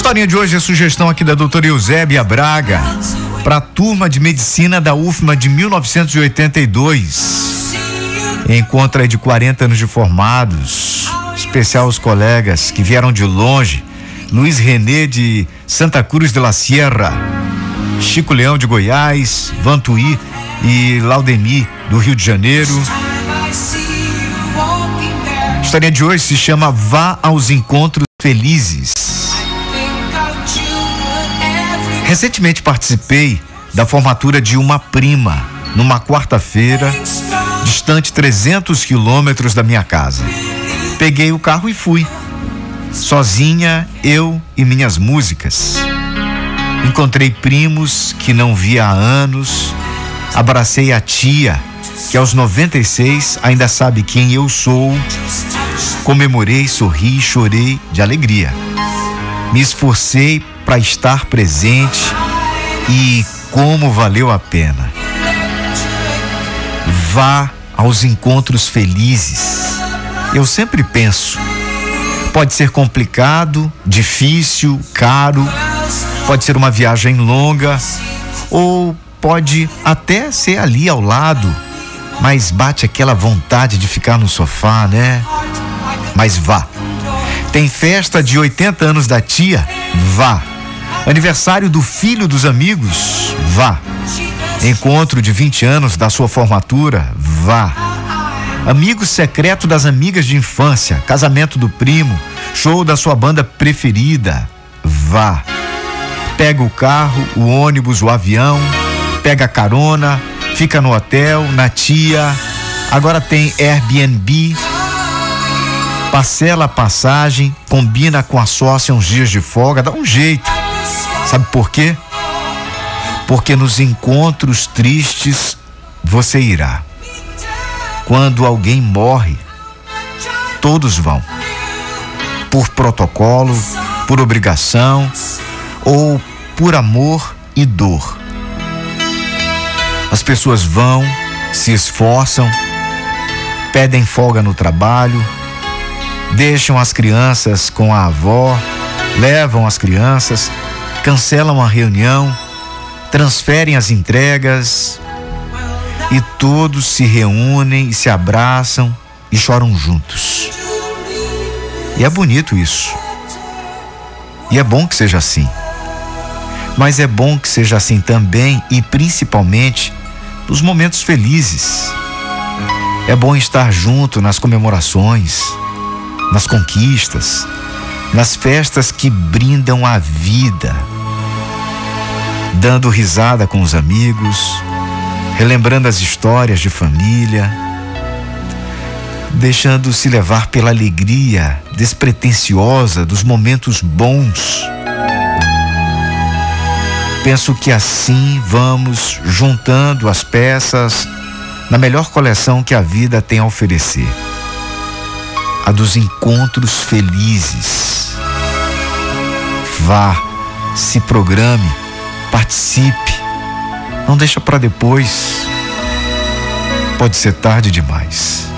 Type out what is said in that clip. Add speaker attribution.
Speaker 1: Historinha de hoje é sugestão aqui da doutora Eusébia Braga para a turma de medicina da UFMA de 1982. Encontro aí de 40 anos de formados, especial os colegas que vieram de longe, Luiz Renê de Santa Cruz de la Sierra, Chico Leão de Goiás, Vantuí e Laudemir do Rio de Janeiro. A história de hoje se chama Vá aos Encontros Felizes. Recentemente participei da formatura de uma prima numa quarta-feira, distante 300 quilômetros da minha casa. Peguei o carro e fui. Sozinha, eu e minhas músicas. Encontrei primos que não via há anos. Abracei a tia, que aos 96 ainda sabe quem eu sou. Comemorei, sorri chorei de alegria. Me esforcei para estar presente e como valeu a pena. Vá aos encontros felizes. Eu sempre penso, pode ser complicado, difícil, caro, pode ser uma viagem longa ou pode até ser ali ao lado, mas bate aquela vontade de ficar no sofá, né? Mas vá. Tem festa de 80 anos da tia? Vá. Aniversário do filho dos amigos? Vá. Encontro de 20 anos da sua formatura? Vá. Amigo secreto das amigas de infância, casamento do primo, show da sua banda preferida? Vá. Pega o carro, o ônibus, o avião, pega carona, fica no hotel, na tia. Agora tem Airbnb. Parcela a passagem, combina com a sócia uns dias de folga, dá um jeito. Sabe por quê? Porque nos encontros tristes você irá. Quando alguém morre, todos vão. Por protocolo, por obrigação ou por amor e dor. As pessoas vão, se esforçam, pedem folga no trabalho, deixam as crianças com a avó, levam as crianças, cancelam a reunião, transferem as entregas e todos se reúnem e se abraçam e choram juntos. E é bonito isso. E é bom que seja assim. Mas é bom que seja assim também e principalmente nos momentos felizes. É bom estar junto nas comemorações, nas conquistas, nas festas que brindam a vida, dando risada com os amigos, relembrando as histórias de família, deixando-se levar pela alegria despretensiosa dos momentos bons. Penso que assim vamos juntando as peças na melhor coleção que a vida tem a oferecer a dos encontros felizes. Vá, se programe, participe. Não deixa para depois. Pode ser tarde demais.